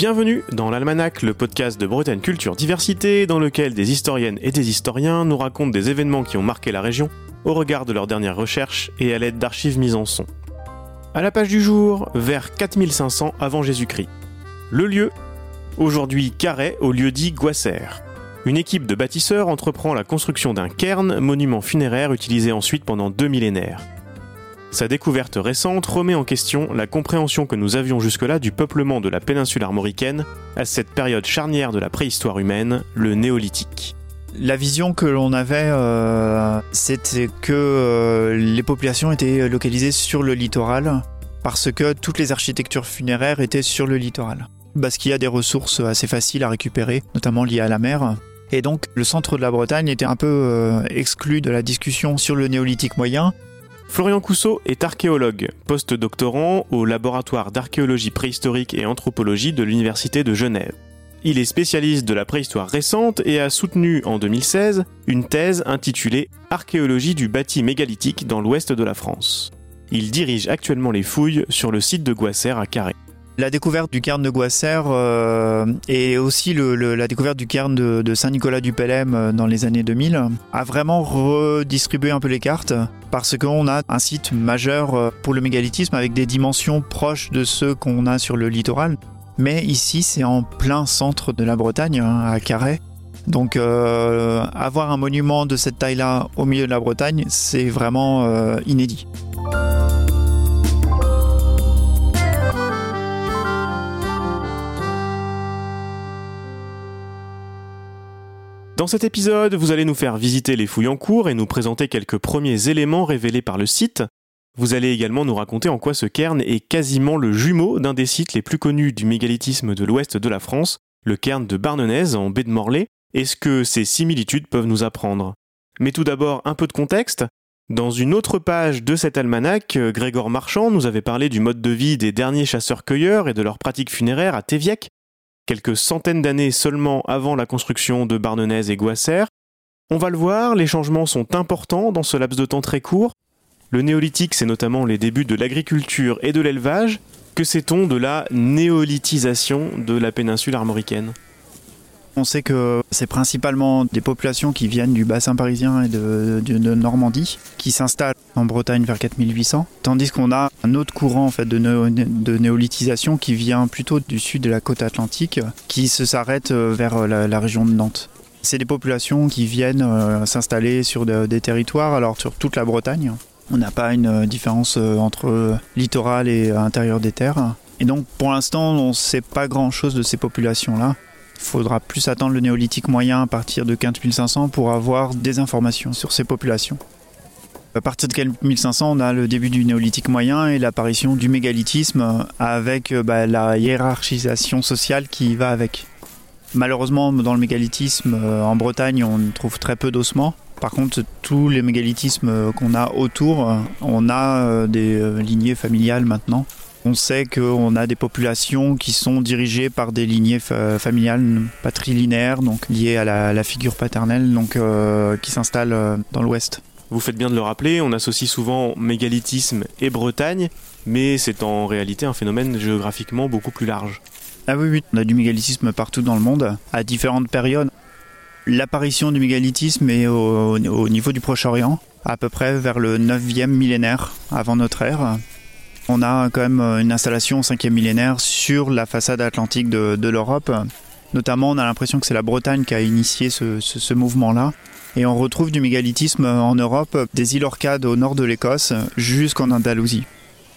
Bienvenue dans l'Almanach, le podcast de Bretagne Culture Diversité, dans lequel des historiennes et des historiens nous racontent des événements qui ont marqué la région au regard de leurs dernières recherches et à l'aide d'archives mises en son. À la page du jour, vers 4500 avant Jésus-Christ. Le lieu, aujourd'hui Carré au lieu dit Guasser. Une équipe de bâtisseurs entreprend la construction d'un cairn, monument funéraire utilisé ensuite pendant deux millénaires. Sa découverte récente remet en question la compréhension que nous avions jusque-là du peuplement de la péninsule armoricaine à cette période charnière de la préhistoire humaine, le néolithique. La vision que l'on avait, euh, c'était que euh, les populations étaient localisées sur le littoral parce que toutes les architectures funéraires étaient sur le littoral. Parce qu'il y a des ressources assez faciles à récupérer, notamment liées à la mer. Et donc le centre de la Bretagne était un peu euh, exclu de la discussion sur le néolithique moyen. Florian Cousseau est archéologue, post-doctorant au laboratoire d'archéologie préhistorique et anthropologie de l'Université de Genève. Il est spécialiste de la préhistoire récente et a soutenu en 2016 une thèse intitulée Archéologie du bâti mégalithique dans l'ouest de la France. Il dirige actuellement les fouilles sur le site de Guasser à Carré. La découverte du cairn de Guasser euh, et aussi la découverte du cairn de, Saint-Nicolas du Pelem euh, dans les années 2000 a vraiment redistribué un peu les cartes parce qu'on a un site majeur euh, pour le mégalithisme avec des dimensions proches de ceux qu'on a sur le littoral. Mais ici, c'est en plein centre de la Bretagne, hein, à Carré. Donc avoir un monument de cette taille-là au milieu de la Bretagne, c'est vraiment inédit. Dans cet épisode, vous allez nous faire visiter les fouilles en cours et nous présenter quelques premiers éléments révélés par le site. Vous allez également nous raconter en quoi ce cairn est quasiment le jumeau d'un des sites les plus connus du mégalithisme de l'ouest de la France, le cairn de Barnenez en baie de Morlaix, et ce que ces similitudes peuvent nous apprendre? Mais tout d'abord, un peu de contexte. Dans une autre page de cet almanach, Grégor Marchand nous avait parlé du mode de vie des derniers chasseurs-cueilleurs et de leurs pratiques funéraires à Téviec, quelques centaines d'années seulement avant la construction de Barnenez et Guasser. On va le voir, les changements sont importants dans ce laps de temps très court. Le néolithique, c'est notamment les débuts de l'agriculture et de l'élevage. Que sait-on de la néolithisation de la péninsule armoricaine? On sait que c'est principalement des populations qui viennent du bassin parisien et de, Normandie qui s'installent en Bretagne vers 4800, tandis qu'on a un autre courant en fait de, néolithisation qui vient plutôt du sud de la côte atlantique, qui se s'arrête euh, vers la, région de Nantes. C'est des populations qui viennent euh, s'installer sur des territoires, alors sur toute la Bretagne. On n'a pas une euh, différence entre littoral et intérieur des terres. Et donc pour l'instant, on ne sait pas grand-chose de ces populations-là. Il faudra plus attendre le néolithique moyen à partir de 15500 pour avoir des informations sur ces populations. À partir de 1500, on a le début du néolithique moyen et l'apparition du mégalithisme avec euh, bah, la hiérarchisation sociale qui va avec. Malheureusement, dans le mégalithisme, euh, en Bretagne, on trouve très peu d'ossements. Par contre, tous les mégalithismes euh, qu'on a autour, on a des lignées familiales maintenant. On sait qu'on a des populations qui sont dirigées par des lignées familiales patrilinéaires, donc liées à la, figure paternelle, donc euh, qui s'installent euh, dans l'Ouest. Vous faites bien de le rappeler, on associe souvent mégalithisme et Bretagne, mais c'est en réalité un phénomène géographiquement beaucoup plus large. Ah oui, oui, on a du mégalithisme partout dans le monde, à différentes périodes. L'apparition du mégalithisme est au, au niveau du Proche-Orient, à peu près vers le 9e millénaire avant notre ère. On a quand même euh, une installation au 5e millénaire sur la façade atlantique de, l'Europe. Notamment, on a l'impression que c'est la Bretagne qui a initié ce, mouvement-là. Et on retrouve du mégalithisme en Europe, des îles Orcades au nord de l'Écosse jusqu'en Andalousie.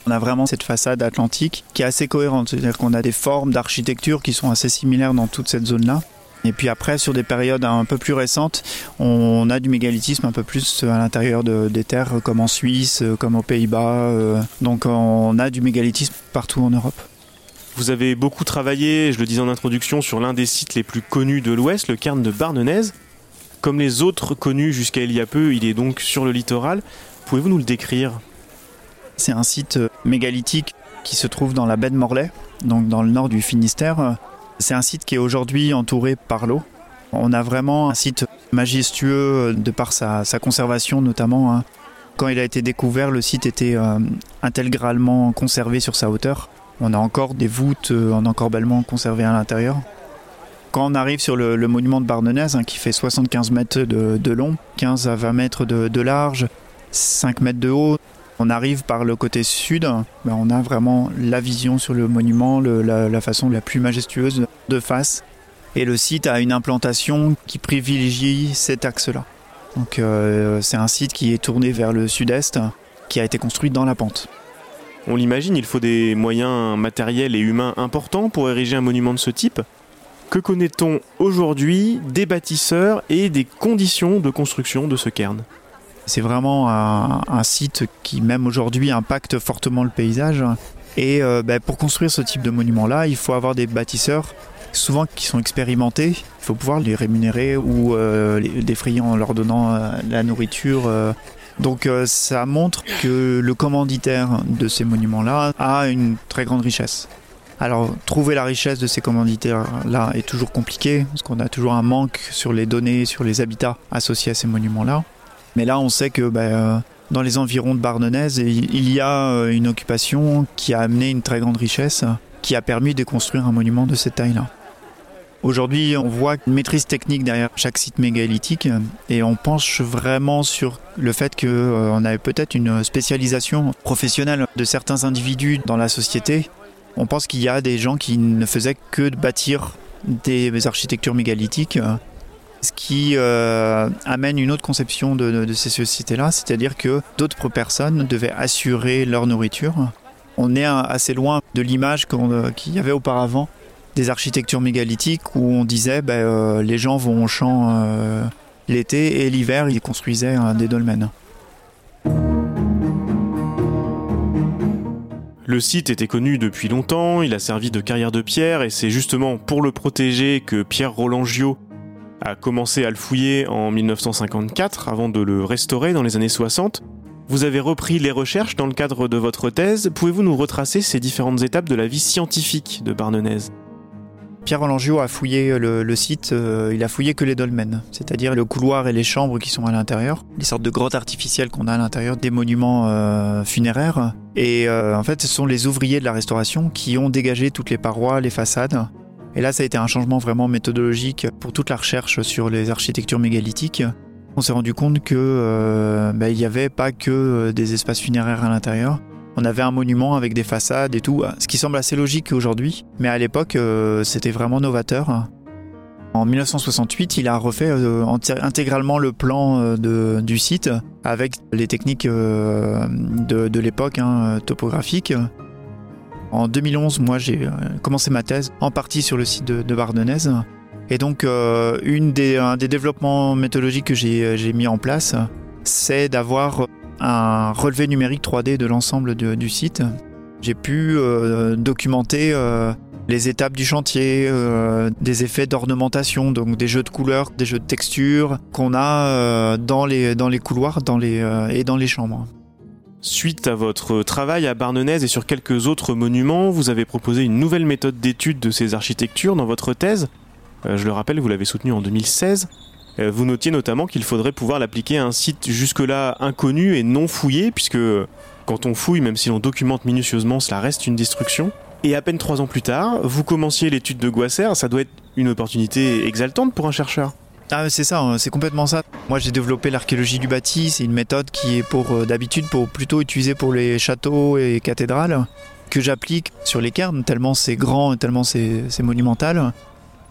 On a vraiment cette façade atlantique qui est assez cohérente, c'est-à-dire qu'on a des formes d'architecture qui sont assez similaires dans toute cette zone-là. Et puis après, sur des périodes un peu plus récentes, on a du mégalithisme un peu plus à l'intérieur des terres, comme en Suisse, comme aux Pays-Bas. Euh. Donc on a du mégalithisme partout en Europe. Vous avez beaucoup travaillé, je le disais en introduction, sur l'un des sites les plus connus de l'Ouest, le cairn de Barnenez. Comme les autres connus jusqu'à il y a peu, il est donc sur le littoral. Pouvez-vous nous le décrire? C'est un site mégalithique qui se trouve dans la baie de Morlaix, donc dans le nord du Finistère. C'est un site qui est aujourd'hui entouré par l'eau. On a vraiment un site majestueux de par sa, conservation notamment. Hein. Quand il a été découvert, le site était euh, intégralement conservé sur sa hauteur. On a encore des voûtes en encorbellement conservées à l'intérieur. Quand on arrive sur le, monument de Barnenez, hein, qui fait 75 mètres de, long, 15 à 20 mètres de, large, 5 mètres de haut, on arrive par le côté sud, ben on a vraiment la vision sur le monument, la, façon la plus majestueuse de face. Et le site a une implantation qui privilégie cet axe-là. Donc euh, c'est un site qui est tourné vers le sud-est, qui a été construit dans la pente. On l'imagine, il faut des moyens matériels et humains importants pour ériger un monument de ce type. Que connaît-on aujourd'hui des bâtisseurs et des conditions de construction de ce cairn? C'est vraiment un, site qui, même aujourd'hui, impacte fortement le paysage. Et euh, ben, pour construire ce type de monument-là, il faut avoir des bâtisseurs souvent qui sont expérimentés. Il faut pouvoir les rémunérer ou euh, les défrayer en leur donnant euh, la nourriture. Donc ça montre que le commanditaire de ces monuments-là a une très grande richesse. Alors, trouver la richesse de ces commanditaires-là est toujours compliqué, parce qu'on a toujours un manque sur les données, sur les habitats associés à ces monuments-là. Mais là, on sait que ben, euh, dans les environs de Barnenez, il y a euh, une occupation qui a amené une très grande richesse, qui a permis de construire un monument de cette taille-là. Aujourd'hui, on voit une maîtrise technique derrière chaque site mégalithique et on penche vraiment sur le fait qu'on euh, avait peut-être une spécialisation professionnelle de certains individus dans la société on pense qu'il y a des gens qui ne faisaient que bâtir des architectures mégalithiques, ce qui euh, amène une autre conception de, ces sociétés-là, c'est-à-dire que d'autres personnes devaient assurer leur nourriture. On est assez loin de l'image euh, qu'il y avait auparavant des architectures mégalithiques où on disait euh, les gens vont au champ l'été et l'hiver ils construisaient des dolmens. Le site était connu depuis longtemps, il a servi de carrière de pierre et c'est justement pour le protéger que Pierre Roland Gio a commencé à le fouiller en 1954 avant de le restaurer dans les années 60. Vous avez repris les recherches dans le cadre de votre thèse. Pouvez-vous nous retracer ces différentes étapes de la vie scientifique de Barnenez? Pierre Rolangio a fouillé le, site, euh, il a fouillé que les dolmens, c'est-à-dire le couloir et les chambres qui sont à l'intérieur, les sortes de grottes artificielles qu'on a à l'intérieur des monuments euh, funéraires. Et euh, en fait, ce sont les ouvriers de la restauration qui ont dégagé toutes les parois, les façades. Et là, ça a été un changement vraiment méthodologique pour toute la recherche sur les architectures mégalithiques. On s'est rendu compte que bah, il n'y avait pas que des espaces funéraires à l'intérieur, on avait un monument avec des façades et tout, ce qui semble assez logique aujourd'hui, mais à l'époque euh, c'était vraiment novateur. En 1968, il a refait euh, intégralement le plan euh, du site avec les techniques de, l'époque hein, topographiques. En 2011, moi j'ai commencé ma thèse en partie sur le site de, de Et donc, une des, un des développements méthodologiques que j'ai mis en place, c'est d'avoir un relevé numérique 3D de l'ensemble du site. J'ai pu euh, documenter euh, les étapes du chantier, euh, des effets d'ornementation, donc des jeux de couleurs, des jeux de textures qu'on a dans, les, couloirs et dans les chambres. Suite à votre travail à Barnenez et sur quelques autres monuments, vous avez proposé une nouvelle méthode d'étude de ces architectures dans votre thèse. je le rappelle, vous l'avez soutenue en 2016. Euh, vous notiez notamment qu'il faudrait pouvoir l'appliquer à un site jusque-là inconnu et non fouillé, puisque quand on fouille, même si l'on documente minutieusement, cela reste une destruction. Et à peine trois ans plus tard, vous commenciez l'étude de Guasser, ça doit être une opportunité exaltante pour un chercheur. Ah c'est ça, hein, c'est complètement ça. Moi j'ai développé l'archéologie du bâti, c'est une méthode qui est pour euh, d'habitude pour plutôt utilisée pour les châteaux et cathédrales que j'applique sur les cairns tellement c'est grand et tellement c'est monumental.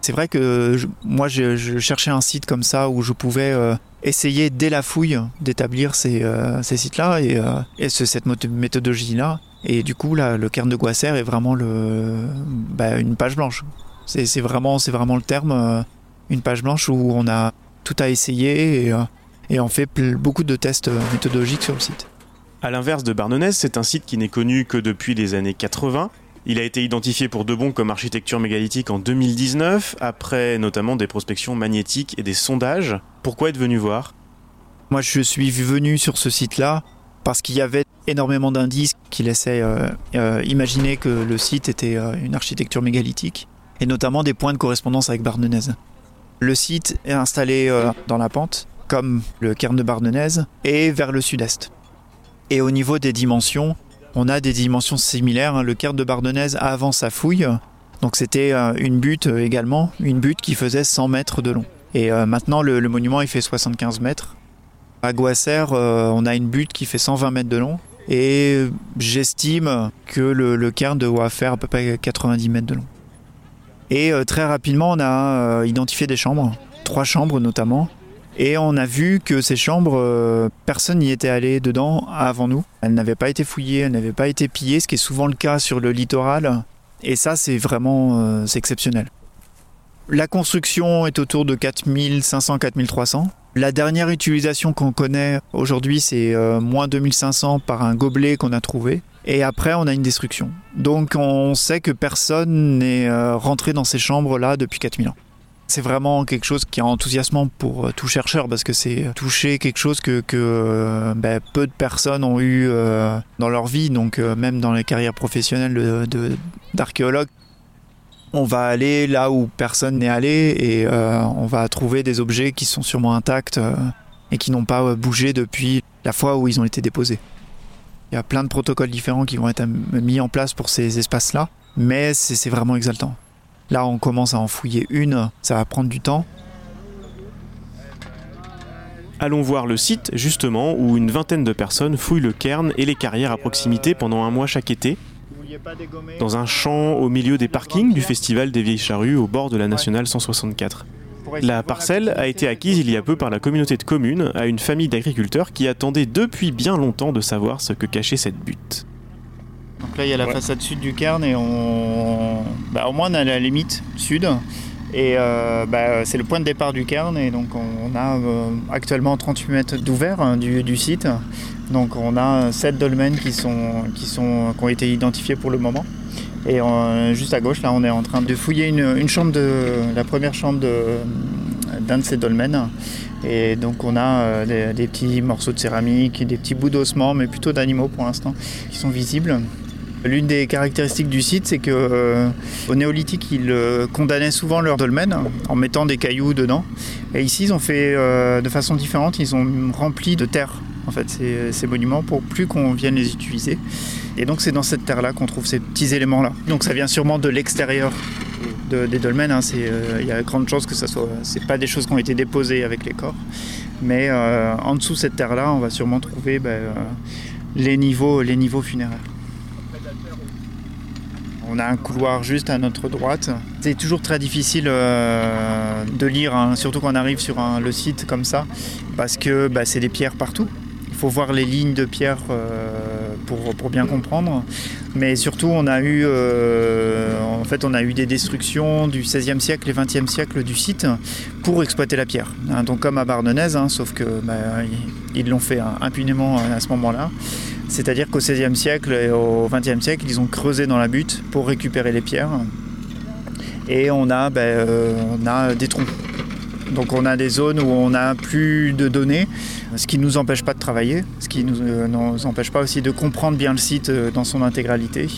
C'est vrai que moi, je, cherchais un site comme ça où je pouvais euh, essayer dès la fouille d'établir ces, euh, sites-là et, euh, cette méthodologie-là. Et du coup, là, le cairn de Guasser est vraiment le, bah, une page blanche. C'est vraiment, vraiment le terme, une page blanche où on a tout à essayer et, et on fait beaucoup de tests méthodologiques sur le site. À l'inverse de Barnenez, c'est un site qui n'est connu que depuis les années 80 il a été identifié pour de bon comme architecture mégalithique en 2019, après notamment des prospections magnétiques et des sondages. Pourquoi êtes venu voir? Moi, je suis venu sur ce site-là parce qu'il y avait énormément d'indices qui laissaient euh, euh, imaginer que le site était euh, une architecture mégalithique, et notamment des points de correspondance avec Barnenez. Le site est installé dans la pente, comme le cairn de Barnenez, et vers le sud-est. Et au niveau des dimensions, On a des dimensions similaires. hein. Le cairn de Bardonnaise avant sa fouille, donc c'était euh, une butte euh, également, une butte qui faisait 100 mètres de long. Et euh, maintenant le, monument il fait 75 mètres. À Goisser, euh, on a une butte qui fait 120 mètres de long. Et j'estime que le, le cairn doit faire à peu près 90 mètres de long. Et euh, très rapidement, on a euh, identifié des chambres, trois chambres notamment. Et on a vu que ces chambres, euh, personne n'y était allé dedans avant nous. Elles n'avaient pas été fouillées, elles n'avaient pas été pillées, ce qui est souvent le cas sur le littoral. Et ça, c'est vraiment exceptionnel. La construction est autour de 4500-4300. La dernière utilisation qu'on connaît aujourd'hui, c'est moins 2500 par un gobelet qu'on a trouvé. Et après, on a une destruction. Donc on sait que personne n'est euh, rentré dans ces chambres-là depuis 4000 ans. C'est vraiment quelque chose qui est enthousiasmant pour euh, tout chercheur parce que c'est toucher quelque chose que, euh, ben, peu de personnes ont eu dans leur vie, donc même dans les carrières professionnelles d'archéologues. On va aller là où personne n'est allé et on va trouver des objets qui sont sûrement intacts et qui n'ont pas bougé depuis la fois où ils ont été déposés. Il y a plein de protocoles différents qui vont être mis en place pour ces espaces-là, mais c'est vraiment exaltant. Là, on commence à en fouiller une, ça va prendre du temps. Allons voir le site, justement, où une vingtaine de personnes fouillent le cairn et les carrières à proximité pendant un mois chaque été, dans un champ au milieu des parkings du Festival des Vieilles Charrues au bord de la Nationale 164. La parcelle a été acquise il y a peu par la communauté de communes à une famille d'agriculteurs qui attendait depuis bien longtemps de savoir ce que cachait cette butte. Donc là, il y a la façade sud du cairn et on... bah, au moins on a la limite sud. Et euh, bah, c'est le point de départ du cairn et donc on a euh, actuellement 38 mètres d'ouvert hein, du, du site. Donc on a 7 dolmens qui, sont, qui, sont, qui ont été identifiés pour le moment. Et juste à gauche, là, on est en train de fouiller une, chambre de la première chambre d'un de, ces dolmens. Et donc on a euh, des, petits morceaux de céramique, des petits bouts d'ossements, mais plutôt d'animaux pour l'instant, qui sont visibles. L'une des caractéristiques du site, c'est que euh, au néolithique, ils euh, condamnaient souvent leurs dolmens en mettant des cailloux dedans. Et ici, ils ont fait de façon différente. Ils ont rempli de terre en fait ces monuments pour plus qu'on vienne les utiliser. Et donc c'est dans cette terre-là qu'on trouve ces petits éléments-là. Donc ça vient sûrement de l'extérieur de- des dolmens. hein. Euh, Il y a grande chance que ça soit. Pas des choses qui ont été déposées avec les corps, mais euh, en dessous de cette terre-là, on va sûrement trouver ben, euh, les niveaux, funéraires. On a un couloir juste à notre droite. C'est toujours très difficile de lire, hein, surtout quand on arrive sur le site comme ça, parce que bah, c'est des pierres partout. Il faut voir les lignes de pierre euh, pour, bien comprendre. Mais surtout, on a eu, euh, en fait, on a eu des destructions du XVIe siècle et XXe siècle du site pour exploiter la pierre. Hein, donc comme à Bardonnaise, hein, sauf que bah, ils- l'ont fait hein, impunément à ce moment-là. C'est-à-dire qu'au XVIe siècle et au XXe siècle, ils ont creusé dans la butte pour récupérer les pierres. Et on a, ben, euh, on a des troncs. Donc on a des zones où on n'a plus de données, ce qui ne nous empêche pas de travailler, ce qui ne nous, euh, nous empêche pas aussi de comprendre bien le site euh, dans son intégralité.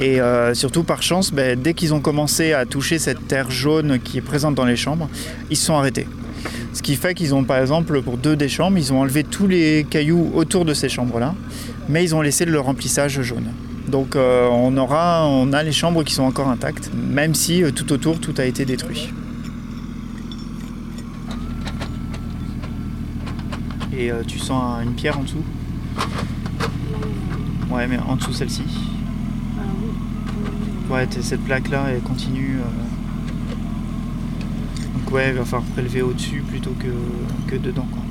Et euh, surtout par chance, ben, dès qu'ils ont commencé à toucher cette terre jaune qui est présente dans les chambres, ils se sont arrêtés. Ce qui fait qu'ils ont par exemple pour deux des chambres, ils ont enlevé tous les cailloux autour de ces chambres-là, mais ils ont laissé le remplissage jaune. Donc on, aura, on a les chambres qui sont encore intactes, même si tout autour tout a été détruit. Et euh, tu sens un- une pierre en dessous? Ouais, mais en dessous celle-ci. Ouais, cette plaque-là, elle continue. euh. Donc ouais, il va falloir prélever au-dessus plutôt que, que dedans. Quoi.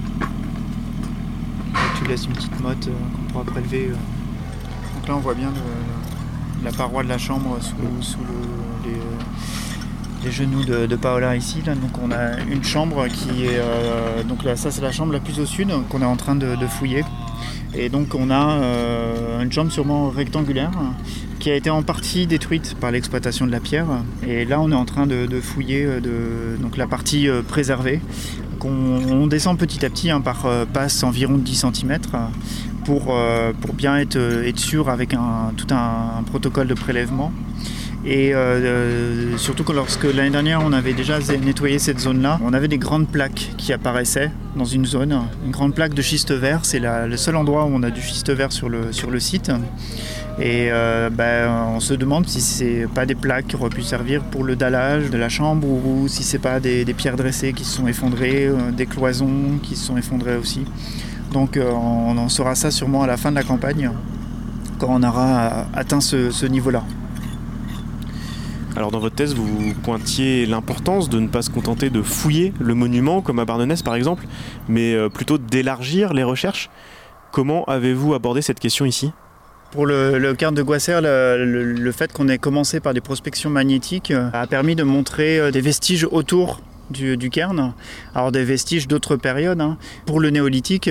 Tu laisses une petite motte euh, qu'on pourra prélever. Donc là, on voit bien la paroi de la chambre sous, sous le- les, les genoux de, Paola ici. Donc on a une chambre qui est... euh, donc là, ça, c'est la chambre la plus au sud qu'on est en train de, fouiller. Et donc on a euh, une chambre sûrement rectangulaire qui a été en partie détruite par l'exploitation de la pierre. Et là on est en train de, fouiller euh, donc la partie préservée. Donc, on, on descend petit à petit hein, par passe environ de 10 cm pour, bien être, sûr avec tout un protocole de prélèvement. Et surtout que lorsque l'année dernière on avait déjà nettoyé cette zone-là, on avait des grandes plaques qui apparaissaient dans une zone. Une grande plaque de schiste vert, c'est le seul endroit où on a du schiste vert sur le, site. Et euh, ben, on se demande si c'est pas des plaques qui auraient pu servir pour le dallage de la chambre ou, si c'est pas des, pierres dressées qui se sont effondrées, euh, des cloisons qui se sont effondrées aussi. Donc euh, on en saura ça sûrement à la fin de la campagne, quand on aura atteint ce, niveau-là. Alors dans votre thèse, vous pointiez l'importance de ne pas se contenter de fouiller le monument, comme à Barnenès par exemple, mais plutôt d'élargir les recherches. Comment avez-vous abordé cette question ici? Pour le, le de Guasser, le, fait qu'on ait commencé par des prospections magnétiques euh, a permis de montrer euh, des vestiges autour du, cairn, alors des vestiges d'autres périodes. Hein. Pour le néolithique,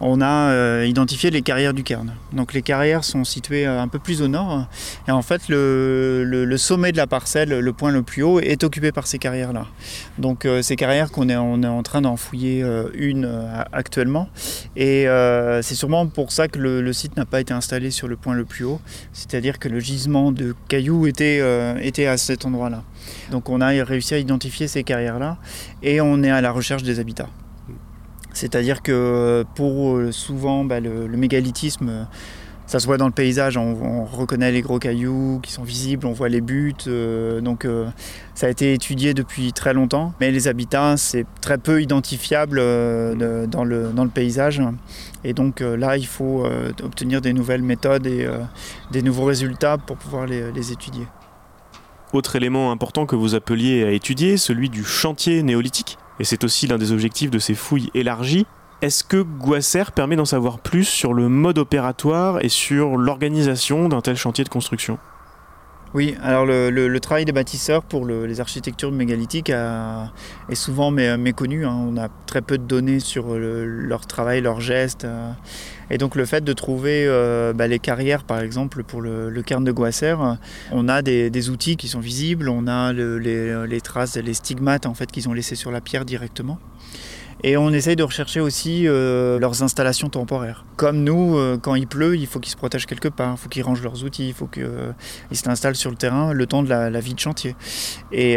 on a euh, identifié les carrières du cairn. Donc les carrières sont situées euh, un peu plus au nord, et en fait le, sommet de la parcelle, le point le plus haut, est occupé par ces carrières-là. Donc euh, ces carrières qu'on est, on est en train d'en fouiller une actuellement, et c'est sûrement pour ça que le, site n'a pas été installé sur le point le plus haut, c'est-à-dire que le gisement de cailloux était, était à cet endroit-là. Donc on a réussi à identifier ces carrières-là et on est à la recherche des habitats. C'est-à-dire que pour euh, souvent bah, le, mégalithisme, ça se voit dans le paysage, on, reconnaît les gros cailloux qui sont visibles, on voit les buts, euh, donc euh, ça a été étudié depuis très longtemps, mais les habitats c'est très peu identifiable dans, le, paysage, et donc là il faut obtenir des nouvelles méthodes et des nouveaux résultats pour pouvoir les étudier. Autre élément important que vous appeliez à étudier, celui du chantier néolithique, et c'est aussi l'un des objectifs de ces fouilles élargies. Est-ce que Guasser permet d'en savoir plus sur le mode opératoire et sur l'organisation d'un tel chantier de construction? Oui, alors le, travail des bâtisseurs pour les architectures mégalithiques est souvent méconnu. Hein. On a très peu de données sur leur travail, leurs gestes. Euh. et donc le fait de trouver euh, bah, les carrières, par exemple, pour le, cairn de Guasser, on a des, outils qui sont visibles, on a les, les, traces, les stigmates en fait qu'ils ont laissés sur la pierre directement. Et on essaye de rechercher aussi euh, leurs installations temporaires. Comme nous, euh, quand il pleut, il faut qu'ils se protègent quelque part, il faut qu'ils rangent leurs outils, il faut qu'ils euh, s'installent sur le terrain le temps de la, vie de chantier. Et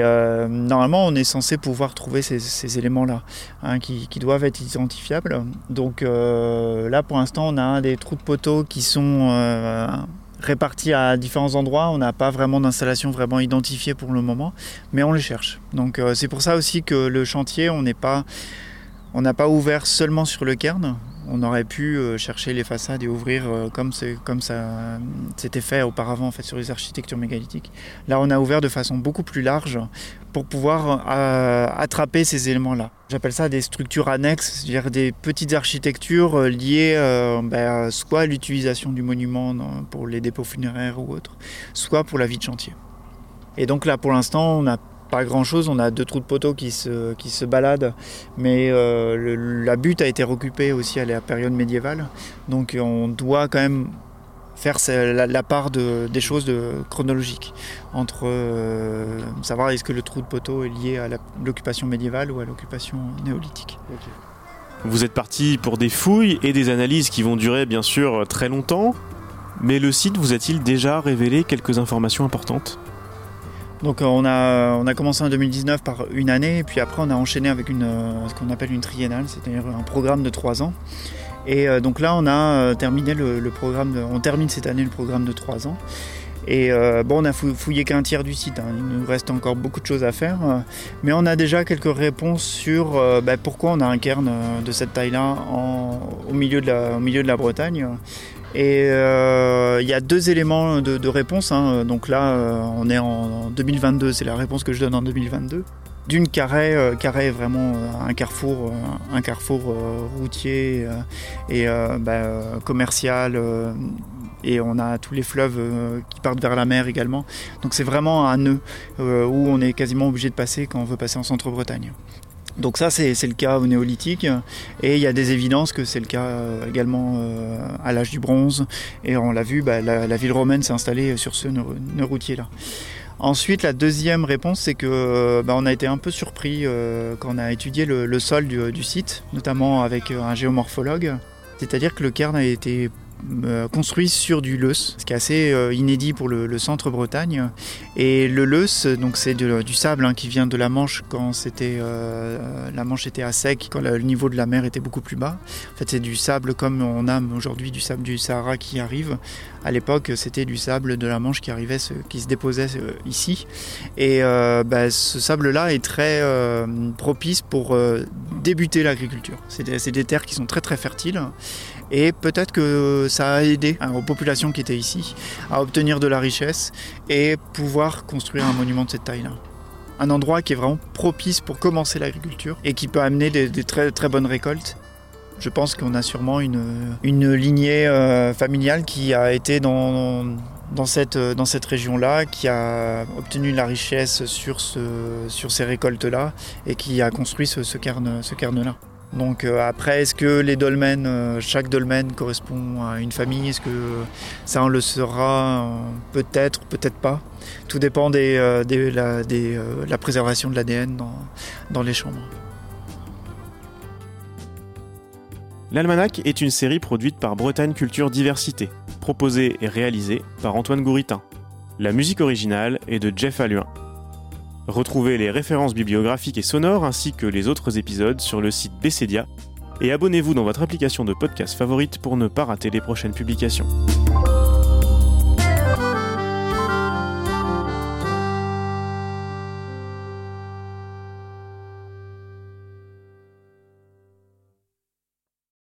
normalement, on est censé pouvoir trouver ces, éléments-là, hein, qui, doivent être identifiables. Donc là, pour l'instant, on a des trous de poteaux qui sont répartis à différents endroits. On n'a pas vraiment d'installation vraiment identifiée pour le moment, mais on les cherche. Donc c'est pour ça aussi que le chantier, on n'est pas on n'a pas ouvert seulement sur le cairn. On aurait pu euh, chercher les façades et ouvrir euh, comme, ça c'était fait auparavant en fait, sur les architectures mégalithiques. Là, on a ouvert de façon beaucoup plus large pour pouvoir euh, attraper ces éléments-là. J'appelle ça des structures annexes, c'est-à-dire des petites architectures liées ben, soit à l'utilisation du monument pour les dépôts funéraires ou autres, soit pour la vie de chantier. Et donc là, pour l'instant, on a pas grand chose, on a deux trous de poteaux qui se, qui se baladent, mais euh, la butte a été recoupée aussi à la période médiévale, donc on doit quand même faire la, part de, des choses chronologiques entre euh, savoir est-ce que le trou de poteau est lié à l'occupation médiévale ou à l'occupation néolithique. Vous êtes parti pour des fouilles et des analyses qui vont durer bien sûr très longtemps, mais le site vous a-t-il déjà révélé quelques informations importantes? Donc euh, on a, commencé en 2019 par une année, et puis après on a enchaîné avec euh, ce qu'on appelle une triennale, c'est-à-dire un programme de trois ans. Et euh, donc là on a terminé le, programme, on termine cette année le programme de trois ans. Et bon, on a fouillé qu'un tiers du site, hein. il nous reste encore beaucoup de choses à faire, mais on a déjà quelques réponses sur bah, pourquoi on a un cairn de cette taille-là au milieu de la Bretagne. Et euh, il y a deux éléments de, réponse. Hein. Donc là, euh, on est en, 2022, c'est la réponse que je donne en 2022. D'une carré, euh, est vraiment un carrefour, un carrefour routier et bah, commercial. et on a tous les fleuves qui partent vers la mer également. Donc c'est vraiment un nœud où on est quasiment obligé de passer quand on veut passer en centre-Bretagne. Donc ça, c'est le cas au néolithique. Et il y a des évidences que c'est le cas euh, également euh, à l'âge du bronze. Et on l'a vu, bah, la, ville romaine s'est installée sur ce nœud, routier-là. Ensuite, la deuxième réponse, c'est que bah, on a été un peu surpris euh, quand on a étudié le, sol du, site, notamment avec un géomorphologue. C'est-à-dire que le cairn a été euh, construit sur du leuce, ce qui est assez euh, inédit pour le, centre Bretagne. Et le leuce, donc c'est du sable hein, qui vient de la Manche quand c'était euh, la Manche était à sec, quand le niveau de la mer était beaucoup plus bas. En fait, c'est du sable comme on a aujourd'hui du sable du Sahara qui arrive. À l'époque, c'était du sable de la Manche qui arrivait, qui se déposait ici. Et bah, ce sable-là est très propice pour débuter l'agriculture. C'est des terres qui sont très très fertiles et peut-être que ça a aidé hein, aux populations qui étaient ici à obtenir de la richesse et pouvoir construire un monument de cette taille-là. Un endroit qui est vraiment propice pour commencer l'agriculture et qui peut amener des, très, très bonnes récoltes. Je pense qu'on a sûrement une, une lignée euh, familiale qui a été dans, dans cette, dans cette région-là, qui a obtenu la richesse sur, ce, sur ces récoltes-là et qui a construit ce, ce cairn-là. Donc euh, après, est-ce que les dolmens, euh, chaque dolmen correspond à une famille? Est-ce que ça on le sera Peut-être, peut-être pas. Tout dépend de euh, la, préservation de l'ADN dans, les chambres. L'Almanach est une série produite par Bretagne Culture Diversité, proposée et réalisée par Antoine Gouritin. La musique originale est de Jeff Alluin. Retrouvez les références bibliographiques et sonores ainsi que les autres épisodes sur le site BCDia et abonnez-vous dans votre application de podcast favorite pour ne pas rater les prochaines publications.